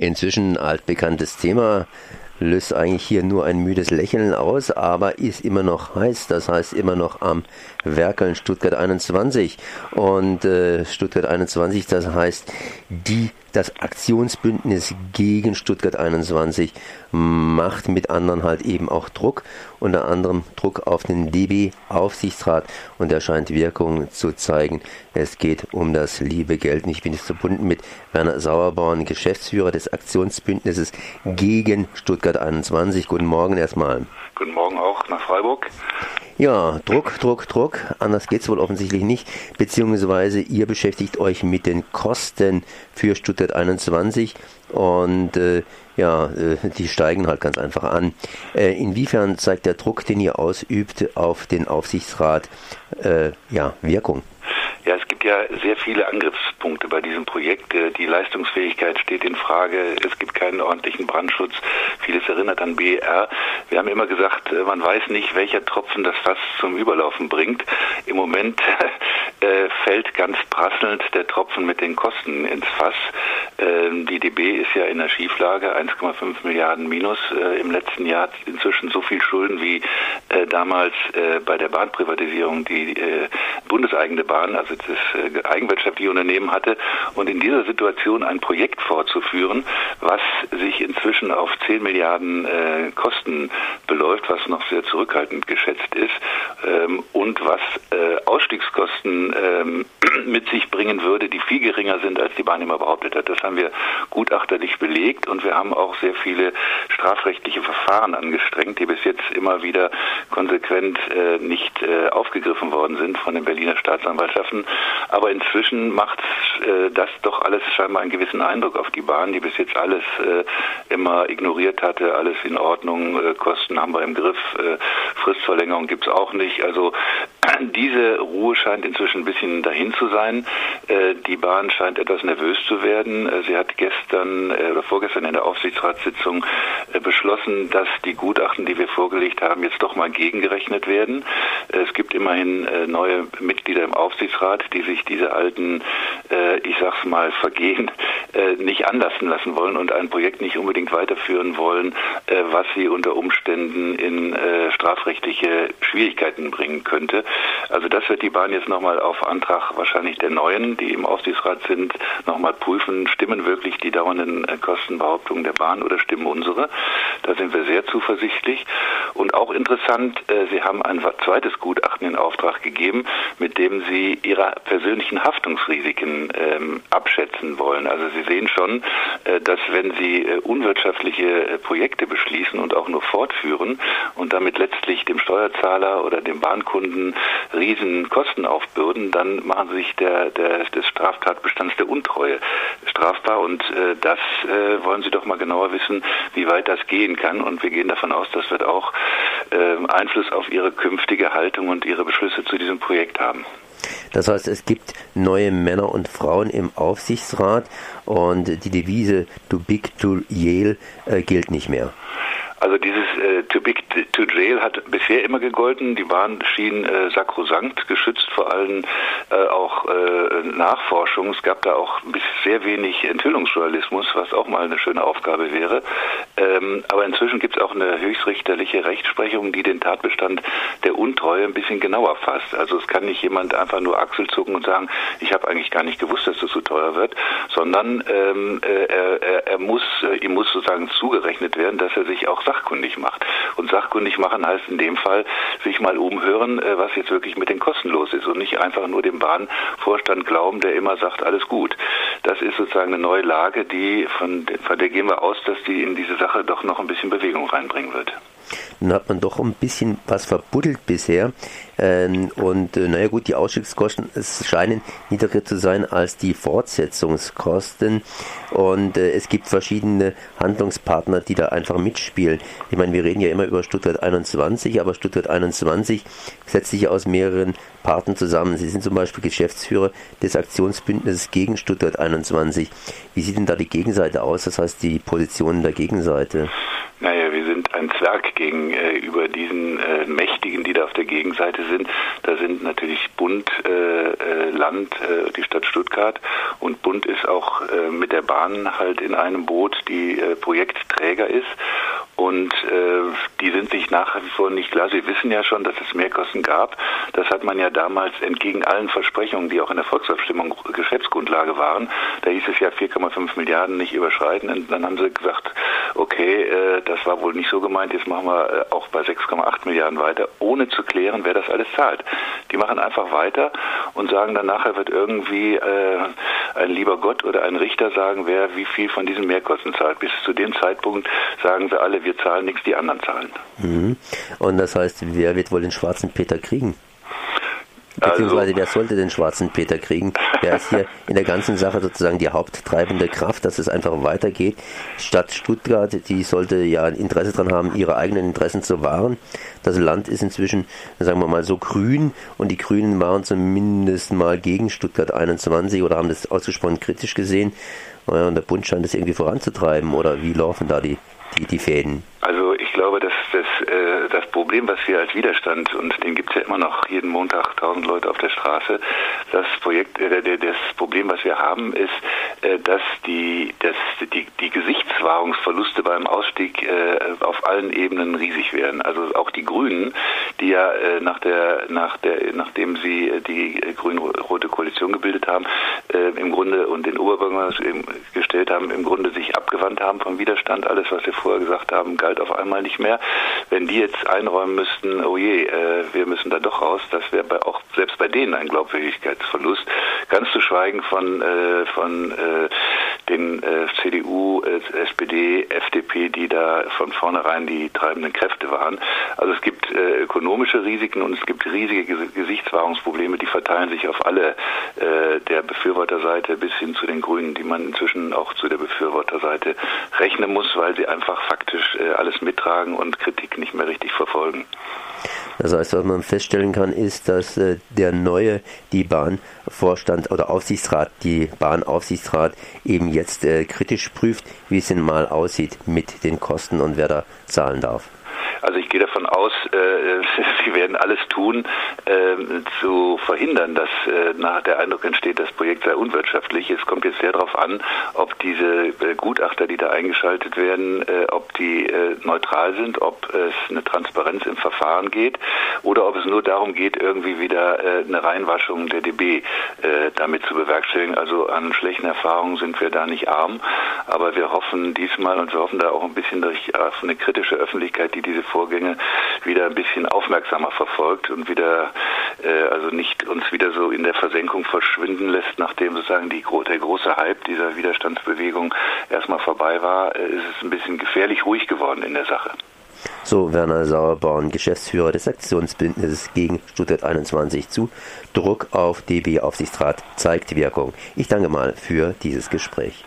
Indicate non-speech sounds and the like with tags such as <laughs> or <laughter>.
Inzwischen altbekanntes Thema löst eigentlich hier nur ein müdes Lächeln aus, aber ist immer noch heiß. Das heißt immer noch am Werkeln Stuttgart 21. Und äh, Stuttgart 21, das heißt die das Aktionsbündnis gegen Stuttgart 21 macht mit anderen halt eben auch Druck, unter anderem Druck auf den DB-Aufsichtsrat und er scheint Wirkung zu zeigen. Es geht um das liebe Geld. Ich bin jetzt verbunden mit Werner Sauerborn, Geschäftsführer des Aktionsbündnisses gegen Stuttgart 21. Guten Morgen erstmal. Guten Morgen auch nach Freiburg. Ja, Druck, Druck, Druck. Anders geht's wohl offensichtlich nicht. Beziehungsweise ihr beschäftigt euch mit den Kosten für Stuttgart 21 und äh, ja, äh, die steigen halt ganz einfach an. Äh, inwiefern zeigt der Druck, den ihr ausübt, auf den Aufsichtsrat äh, ja, Wirkung? Ja, es gibt ja sehr viele Angriffspunkte bei diesem Projekt. Äh, die Leistungsfähigkeit steht in Frage. Es gibt keinen ordentlichen Brandschutz. Vieles erinnert an BER. Wir haben immer gesagt, äh, man weiß nicht, welcher Tropfen das Fass zum Überlaufen bringt. Im Moment <laughs> äh, fällt ganz prasselnd der Tropfen mit den Kosten ins Fass. Ähm, die DB ist ja in der Schieflage, 1,5 Milliarden Minus im letzten Jahr. Inzwischen so viel Schulden wie damals bei der Bahnprivatisierung die bundeseigene Bahn, also das äh, eigenwirtschaftliche Unternehmen hatte und in dieser Situation ein Projekt vorzuführen, was sich inzwischen auf 10 Milliarden äh, Kosten beläuft, was noch sehr zurückhaltend geschätzt ist ähm, und was äh, Ausstiegskosten ähm, <clears throat> mit sich bringen würde, die viel geringer sind, als die Bahn immer behauptet hat. Das haben wir gutachterlich belegt und wir haben auch sehr viele strafrechtliche Verfahren angestrengt, die bis jetzt immer wieder konsequent äh, nicht äh, aufgegriffen worden sind von den Berliner Staatsanwaltschaften. Aber inzwischen macht äh, das doch alles scheinbar einen gewissen Eindruck auf die Bahn, die bis jetzt alles äh, immer ignoriert hatte, alles in Ordnung, äh, Kosten haben wir im Griff, äh, Fristverlängerung gibt's auch nicht. Also diese Ruhe scheint inzwischen ein bisschen dahin zu sein. Äh, die Bahn scheint etwas nervös zu werden. Äh, sie hat gestern äh, oder vorgestern in der Aufsichtsratssitzung beschlossen, dass die Gutachten, die wir vorgelegt haben, jetzt doch mal gegengerechnet werden. Es gibt immerhin neue Mitglieder im Aufsichtsrat, die sich diese alten, ich sag's mal, Vergehen nicht anlassen lassen wollen und ein Projekt nicht unbedingt weiterführen wollen, was sie unter Umständen in strafrechtliche Schwierigkeiten bringen könnte. Also das wird die Bahn jetzt nochmal auf Antrag wahrscheinlich der Neuen, die im Aufsichtsrat sind, nochmal prüfen, stimmen wirklich die dauernden äh, Kostenbehauptungen der Bahn oder stimmen unsere. Da sind wir sehr zuversichtlich. Und auch interessant, äh, Sie haben ein zweites Gutachten in Auftrag gegeben, mit dem Sie Ihre persönlichen Haftungsrisiken ähm, abschätzen wollen. Also Sie sehen schon, äh, dass wenn Sie unwirtschaftliche Projekte beschließen und auch nur fortführen und damit letztlich dem Steuerzahler oder dem Bahnkunden riesen Kosten aufbürden, dann machen sie sich der, der, des Straftatbestands der Untreue strafbar und äh, das äh, wollen Sie doch mal genauer wissen, wie weit das gehen kann und wir gehen davon aus, das wird auch äh, Einfluss auf Ihre künftige Haltung und Ihre Beschlüsse zu diesem Projekt haben. Das heißt, es gibt neue Männer und Frauen im Aufsichtsrat und die Devise Too Big to Yale äh, gilt nicht mehr. Also dieses äh, Too Big to Jail hat bisher immer gegolten. Die Bahn schien äh, sakrosankt, geschützt vor allem äh, auch äh, Nachforschung. Es gab da auch sehr wenig Enthüllungsjournalismus, was auch mal eine schöne Aufgabe wäre. Ähm, aber inzwischen gibt es auch eine höchstrichterliche Rechtsprechung, die den Tatbestand der Untreue ein bisschen genauer fasst. Also es kann nicht jemand einfach nur Achselzucken und sagen, ich habe eigentlich gar nicht gewusst, dass das so teuer wird, sondern ähm, äh, er, er, muss, äh, ihm muss sozusagen zugerechnet werden, dass er sich auch sachkundig macht. Und sachkundig machen heißt in dem Fall, sich mal umhören, äh, was jetzt wirklich mit den Kosten los ist und nicht einfach nur dem Bahnvorstand glauben, der immer sagt, alles gut. Das ist sozusagen eine neue Lage, die von, von der gehen wir aus, dass die in diese Sache doch noch ein bisschen Bewegung reinbringen wird. Nun hat man doch ein bisschen was verbuddelt bisher. Ähm, und äh, naja gut, die Ausstiegskosten scheinen niedriger zu sein als die Fortsetzungskosten. Und äh, es gibt verschiedene Handlungspartner, die da einfach mitspielen. Ich meine, wir reden ja immer über Stuttgart 21, aber Stuttgart 21 setzt sich aus mehreren Parten zusammen. Sie sind zum Beispiel Geschäftsführer des Aktionsbündnisses gegen Stuttgart 21. Wie sieht denn da die Gegenseite aus? Das heißt, die Positionen der Gegenseite? Naja, wir sind ein Zwerg gegenüber äh, diesen äh, Mächtigen, die da auf der Gegenseite sind. Da sind natürlich Bund, äh, äh Land, äh, die Stadt Stuttgart und Bund ist auch äh, mit der Bahn halt in einem Boot, die Projektträger ist. Und äh, die sind sich nach wie vor nicht klar. Sie wissen ja schon, dass es Mehrkosten gab. Das hat man ja damals entgegen allen Versprechungen, die auch in der Volksabstimmung Geschäftsgrundlage waren. Da hieß es ja 4,5 Milliarden nicht überschreiten. Und dann haben sie gesagt, okay, äh, das war wohl nicht so gemeint, jetzt machen wir äh, auch bei 6,8 Milliarden weiter, ohne zu klären, wer das alles zahlt. Die machen einfach weiter und sagen dann nachher wird irgendwie äh, ein lieber Gott oder ein Richter sagen, wer wie viel von diesen Mehrkosten zahlt. Bis zu dem Zeitpunkt sagen sie alle, wir zahlen nichts, die anderen zahlen. Mhm. Und das heißt, wer wird wohl den schwarzen Peter kriegen? Beziehungsweise also, wer sollte den schwarzen Peter kriegen? Wer ist hier in der ganzen Sache sozusagen die haupttreibende Kraft, dass es einfach weitergeht? Stadt Stuttgart, die sollte ja ein Interesse daran haben, ihre eigenen Interessen zu wahren. Das Land ist inzwischen, sagen wir mal, so grün und die Grünen waren zumindest mal gegen Stuttgart 21 oder haben das ausgesprochen kritisch gesehen. Und der Bund scheint das irgendwie voranzutreiben oder wie laufen da die, die, die Fäden? Also ich glaube, dass das, äh, das Problem, was wir als Widerstand, und den gibt es ja immer noch jeden Montag tausend Leute auf der Straße, das Projekt, äh, das Problem, was wir haben, ist, äh, dass die, dass die, die Gesichtswahrungsverluste beim Ausstieg äh, auf allen Ebenen riesig werden. Also auch die Grünen, die ja äh, nach der, nach der, nachdem sie die grün-rote Koalition gebildet haben, äh, im Grunde und den Oberbürgermeister gestellt haben, im Grunde sich abgewandt haben vom Widerstand. Alles, was wir vorher gesagt haben, galt auf einmal nicht mehr. Wenn die jetzt einräumen müssten, oh je, äh, wir müssen da doch raus, das wäre auch selbst bei denen ein Glaubwürdigkeitsverlust. Ganz zu schweigen von, äh, von äh, den äh, CDU, äh, SPD, FDP, die da von vornherein die treibenden Kräfte waren. Also es gibt äh, ökonomische Risiken und es gibt riesige Gesichtswahrungsprobleme, die verteilen sich auf alle äh, der Befürworterseite bis hin zu den Grünen, die man inzwischen auch zu der Befürworterseite rechnen muss, weil sie einfach faktisch äh, alles mittragen und Kritik nicht mehr richtig verfolgen. Das heißt, was man feststellen kann, ist, dass äh, der neue, die Bahnvorstand oder Aufsichtsrat, die Bahnaufsichtsrat eben jetzt äh, kritisch prüft, wie es denn mal aussieht mit den Kosten und wer da zahlen darf. Also ich gehe davon aus, äh, <laughs> sie werden alles tun, äh, zu verhindern, dass äh, nachher der Eindruck entsteht, das Projekt sei unwirtschaftlich. Es kommt jetzt sehr darauf an, ob diese äh, Gutachter, die da eingeschaltet werden, äh, ob die äh, neutral sind, ob es eine Transparenz im Verfahren geht oder ob es nur darum geht, irgendwie wieder eine Reinwaschung der DB damit zu bewerkstelligen. Also an schlechten Erfahrungen sind wir da nicht arm, aber wir hoffen diesmal und wir hoffen da auch ein bisschen durch eine kritische Öffentlichkeit, die diese Vorgänge wieder ein bisschen aufmerksamer verfolgt und wieder äh, also nicht uns wieder so in der Versenkung verschwinden lässt, nachdem sozusagen die, der große Hype dieser Widerstandsbewegung erstmal vorbei war, äh, ist es ein bisschen gefährlich ruhig geworden in der Sache. So Werner Sauerborn, Geschäftsführer des Aktionsbündnisses gegen Stuttgart 21 zu. Druck auf DB Aufsichtsrat zeigt Wirkung. Ich danke mal für dieses Gespräch.